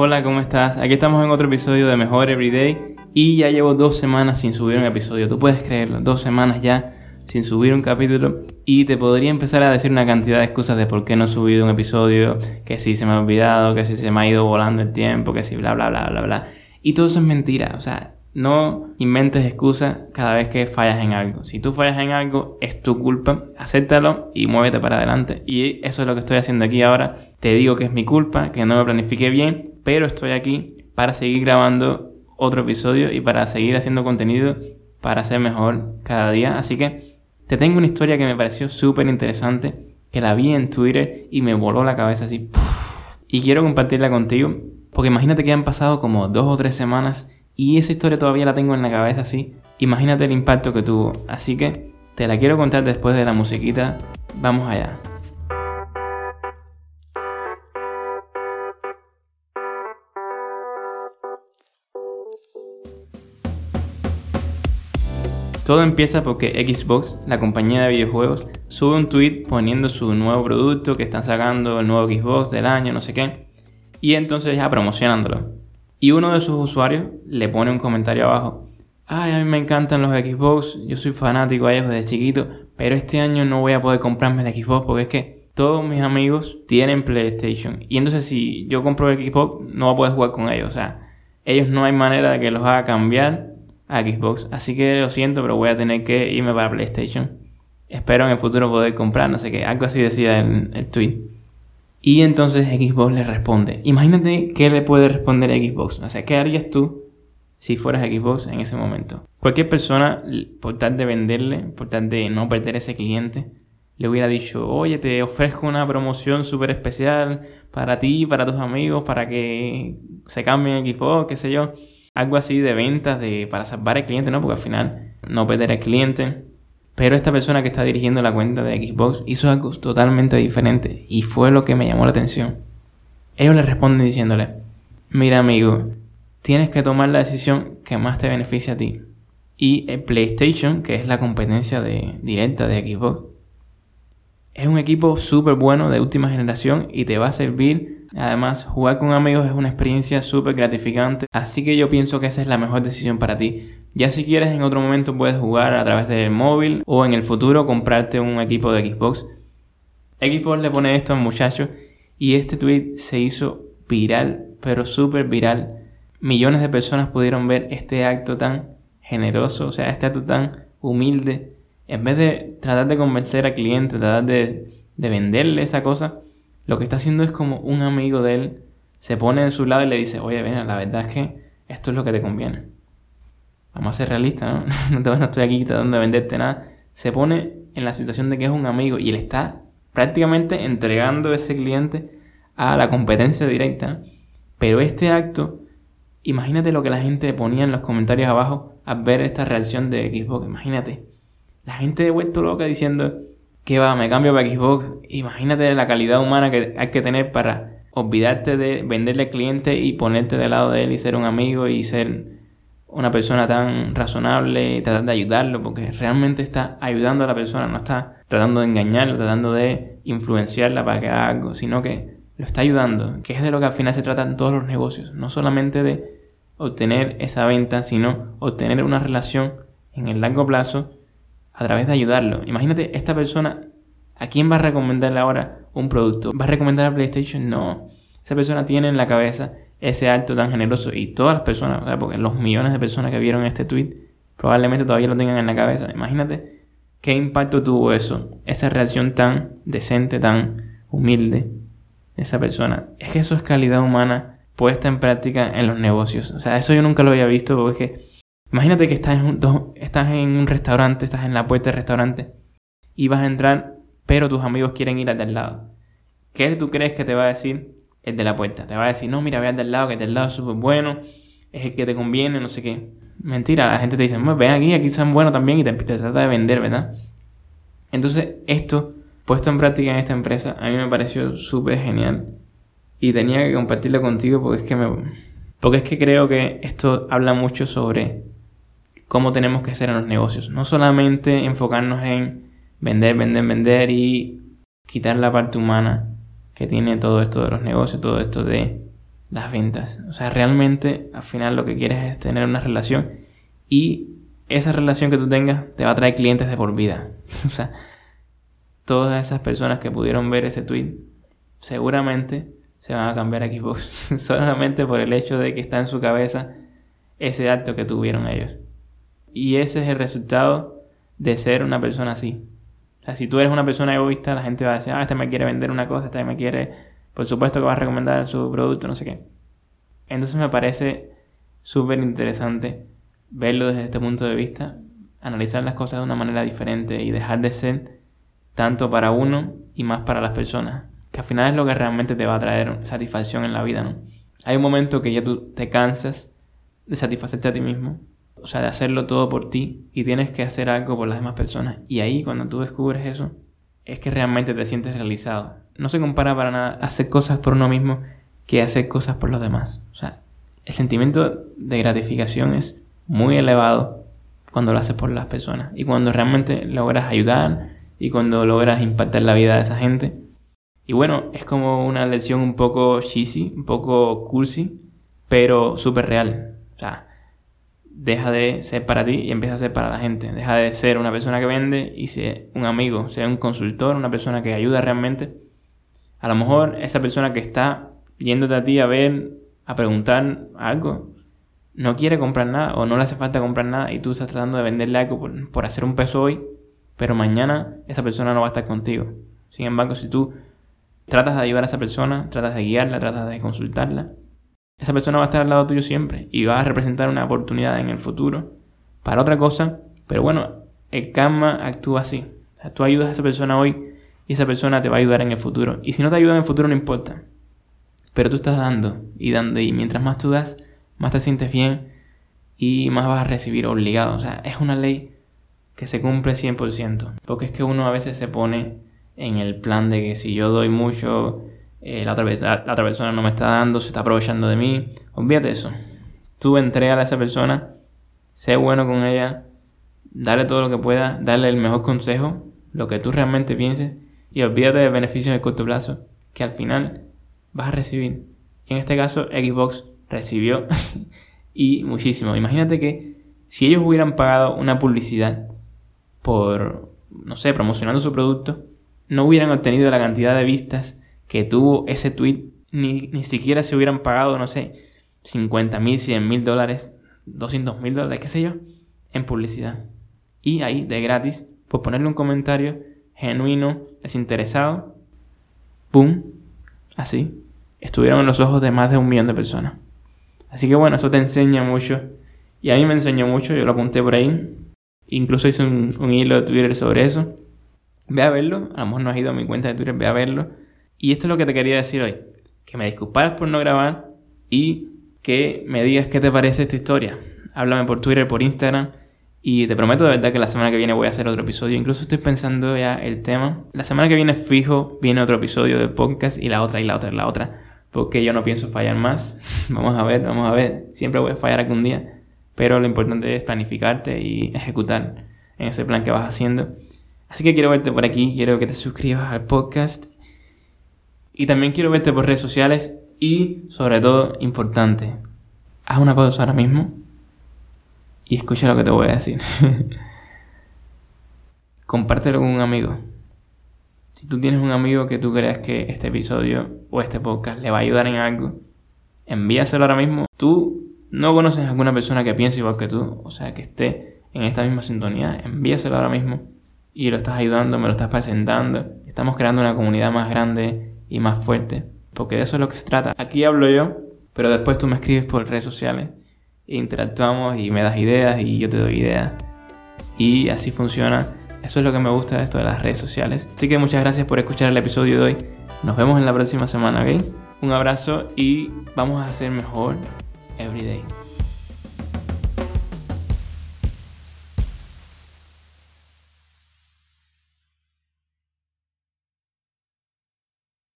Hola, ¿cómo estás? Aquí estamos en otro episodio de Mejor Everyday y ya llevo dos semanas sin subir un episodio. Tú puedes creerlo, dos semanas ya sin subir un capítulo y te podría empezar a decir una cantidad de excusas de por qué no he subido un episodio, que si se me ha olvidado, que si se me ha ido volando el tiempo, que si bla bla bla bla bla. Y todo eso es mentira, o sea, no inventes excusas cada vez que fallas en algo. Si tú fallas en algo, es tu culpa, acéptalo y muévete para adelante. Y eso es lo que estoy haciendo aquí ahora. Te digo que es mi culpa, que no lo planifiqué bien, pero estoy aquí para seguir grabando otro episodio y para seguir haciendo contenido para ser mejor cada día. Así que te tengo una historia que me pareció súper interesante, que la vi en Twitter y me voló la cabeza así. Y quiero compartirla contigo, porque imagínate que han pasado como dos o tres semanas y esa historia todavía la tengo en la cabeza así. Imagínate el impacto que tuvo. Así que te la quiero contar después de la musiquita. Vamos allá. Todo empieza porque Xbox, la compañía de videojuegos, sube un tweet poniendo su nuevo producto que están sacando, el nuevo Xbox del año, no sé qué, y entonces ya promocionándolo. Y uno de sus usuarios le pone un comentario abajo. Ay, a mí me encantan los Xbox, yo soy fanático de ellos desde chiquito, pero este año no voy a poder comprarme el Xbox porque es que todos mis amigos tienen PlayStation. Y entonces si yo compro el Xbox, no voy a poder jugar con ellos. O sea, ellos no hay manera de que los haga cambiar a Xbox. Así que lo siento, pero voy a tener que irme para PlayStation. Espero en el futuro poder comprar, no sé qué. Algo así decía en el tweet. Y entonces Xbox le responde. Imagínate qué le puede responder Xbox. O sea, ¿qué harías tú si fueras Xbox en ese momento? Cualquier persona, por tal de venderle, por tal de no perder ese cliente, le hubiera dicho, oye, te ofrezco una promoción súper especial para ti, para tus amigos, para que se cambien Xbox, qué sé yo. Algo así de ventas, de, para salvar al cliente, ¿no? Porque al final no perder al cliente. Pero esta persona que está dirigiendo la cuenta de Xbox hizo algo totalmente diferente y fue lo que me llamó la atención. Ellos le responden diciéndole, mira amigo, tienes que tomar la decisión que más te beneficie a ti. Y el PlayStation, que es la competencia directa de Xbox, es un equipo súper bueno de última generación y te va a servir. Además, jugar con amigos es una experiencia súper gratificante. Así que yo pienso que esa es la mejor decisión para ti. Ya si quieres en otro momento puedes jugar a través del móvil o en el futuro comprarte un equipo de Xbox. Xbox le pone esto al muchacho y este tweet se hizo viral, pero súper viral. Millones de personas pudieron ver este acto tan generoso, o sea, este acto tan humilde. En vez de tratar de convencer al cliente, tratar de, de venderle esa cosa, lo que está haciendo es como un amigo de él se pone en su lado y le dice, oye, ven, la verdad es que esto es lo que te conviene vamos a ser realistas, ¿no? no estoy aquí tratando de venderte nada. Se pone en la situación de que es un amigo y le está prácticamente entregando ese cliente a la competencia directa. Pero este acto, imagínate lo que la gente ponía en los comentarios abajo al ver esta reacción de Xbox. Imagínate, la gente de vuelto loca diciendo que va, me cambio para Xbox. Imagínate la calidad humana que hay que tener para olvidarte de venderle al cliente y ponerte del lado de él y ser un amigo y ser una persona tan razonable, tratar de ayudarlo, porque realmente está ayudando a la persona, no está tratando de engañarlo, tratando de influenciarla para que haga algo, sino que lo está ayudando, que es de lo que al final se trata en todos los negocios, no solamente de obtener esa venta, sino obtener una relación en el largo plazo a través de ayudarlo. Imagínate, esta persona, ¿a quién va a recomendarle ahora un producto? ¿Va a recomendar a PlayStation? No. Esa persona tiene en la cabeza ese acto tan generoso y todas las personas, porque los millones de personas que vieron este tweet probablemente todavía lo tengan en la cabeza. Imagínate qué impacto tuvo eso, esa reacción tan decente, tan humilde de esa persona. Es que eso es calidad humana puesta en práctica en los negocios. O sea, eso yo nunca lo había visto porque imagínate que estás en un, restaurante, estás en la puerta del restaurante y vas a entrar, pero tus amigos quieren ir al lado. ¿Qué tú crees que te va a decir el de la puerta. Te va a decir, no, mira, ve al del lado, que el del lado es súper bueno, es el que te conviene, no sé qué. Mentira, la gente te dice, ven aquí, aquí son buenos también y te, trata de vender, ¿verdad? Entonces, esto, puesto en práctica en esta empresa, a mí me pareció súper genial. Y tenía que compartirlo contigo porque es que me... Porque es que creo que esto habla mucho sobre cómo tenemos que hacer en los negocios. No solamente enfocarnos en vender, vender, vender y quitar la parte humana, que tiene todo esto de los negocios, todo esto de las ventas. O sea, realmente al final lo que quieres es tener una relación y esa relación que tú tengas te va a traer clientes de por vida. o sea, todas esas personas que pudieron ver ese tweet seguramente se van a cambiar a Xbox solamente por el hecho de que está en su cabeza ese acto que tuvieron ellos. Y ese es el resultado de ser una persona así. O sea, si tú eres una persona egoísta, la gente va a decir, ah, este me quiere vender una cosa, este me quiere, por supuesto que va a recomendar su producto, no sé qué. Entonces me parece súper interesante verlo desde este punto de vista, analizar las cosas de una manera diferente y dejar de ser tanto para uno y más para las personas, que al final es lo que realmente te va a traer satisfacción en la vida, ¿no? Hay un momento que ya tú te cansas de satisfacerte a ti mismo, o sea, de hacerlo todo por ti y tienes que hacer algo por las demás personas. Y ahí cuando tú descubres eso, es que realmente te sientes realizado. No se compara para nada hacer cosas por uno mismo que hacer cosas por los demás. O sea, el sentimiento de gratificación es muy elevado cuando lo haces por las personas y cuando realmente logras ayudar y cuando logras impactar la vida de esa gente. Y bueno, es como una lección un poco cheesy, un poco cursi, pero súper real. O sea, deja de ser para ti y empieza a ser para la gente. Deja de ser una persona que vende y ser un amigo, sea un consultor, una persona que ayuda realmente. A lo mejor esa persona que está yéndote a ti a ver, a preguntar algo, no quiere comprar nada o no le hace falta comprar nada y tú estás tratando de venderle algo por, por hacer un peso hoy, pero mañana esa persona no va a estar contigo. Sin embargo, si tú tratas de ayudar a esa persona, tratas de guiarla, tratas de consultarla, esa persona va a estar al lado tuyo siempre y va a representar una oportunidad en el futuro para otra cosa. Pero bueno, el karma actúa así. tú ayudas a esa persona hoy y esa persona te va a ayudar en el futuro. Y si no te ayuda en el futuro, no importa. Pero tú estás dando y dando. Y mientras más tú das, más te sientes bien y más vas a recibir obligado. O sea, es una ley que se cumple 100%. Porque es que uno a veces se pone en el plan de que si yo doy mucho, eh, la, otra la, otra persona no me está dando, se está aprovechando de mí. Olvídate eso. Tú entrega a esa persona, sé bueno con ella, dale todo lo que pueda, dale el mejor consejo, lo que tú realmente pienses y olvídate de beneficios de corto plazo que al final vas a recibir. Y en este caso, Xbox recibió y muchísimo. Imagínate que si ellos hubieran pagado una publicidad por, no sé, promocionando su producto, no hubieran obtenido la cantidad de vistas que tuvo ese tweet, ni, siquiera se hubieran pagado, no sé, 50 mil, 100 mil dólares, 200 mil dólares, qué sé yo, en publicidad. Y ahí, de gratis, por ponerle un comentario genuino, desinteresado, ¡pum! Así, estuvieron en los ojos de más de un millón de personas. Así que bueno, eso te enseña mucho. Y a mí me enseñó mucho, yo lo apunté por ahí. Incluso hice un, un hilo de Twitter sobre eso. Ve a verlo, a lo mejor no has ido a mi cuenta de Twitter, ve a verlo. Y esto es lo que te quería decir hoy. Que me disculparas por no grabar y que me digas qué te parece esta historia. Háblame por Twitter, por Instagram. Y te prometo de verdad que la semana que viene voy a hacer otro episodio. Incluso estoy pensando ya el tema. La semana que viene fijo viene otro episodio del podcast y la otra y la otra y la otra. Porque yo no pienso fallar más. vamos a ver, vamos a ver. Siempre voy a fallar algún día. Pero lo importante es planificarte y ejecutar en ese plan que vas haciendo. Así que quiero verte por aquí. Quiero que te suscribas al podcast y también quiero verte por redes sociales y, sobre todo, importante, haz una pausa ahora mismo y escucha lo que te voy a decir. Compártelo con un amigo. Si tú tienes un amigo que tú creas que este episodio o este podcast le va a ayudar en algo, envíaselo ahora mismo. Tú no conoces a alguna persona que piense igual que tú, o sea, que esté en esta misma sintonía, envíaselo ahora mismo y lo estás ayudando, me lo estás presentando. Estamos creando una comunidad más grande y más fuerte. Porque de eso es lo que se trata. Aquí hablo yo, pero después tú me escribes por redes sociales. Interactuamos y me das ideas y yo te doy ideas. Y así funciona. Eso es lo que me gusta de esto de las redes sociales. Así que muchas gracias por escuchar el episodio de hoy. Nos vemos en la próxima semana, ¿ok? Un abrazo y vamos a hacer mejor every day.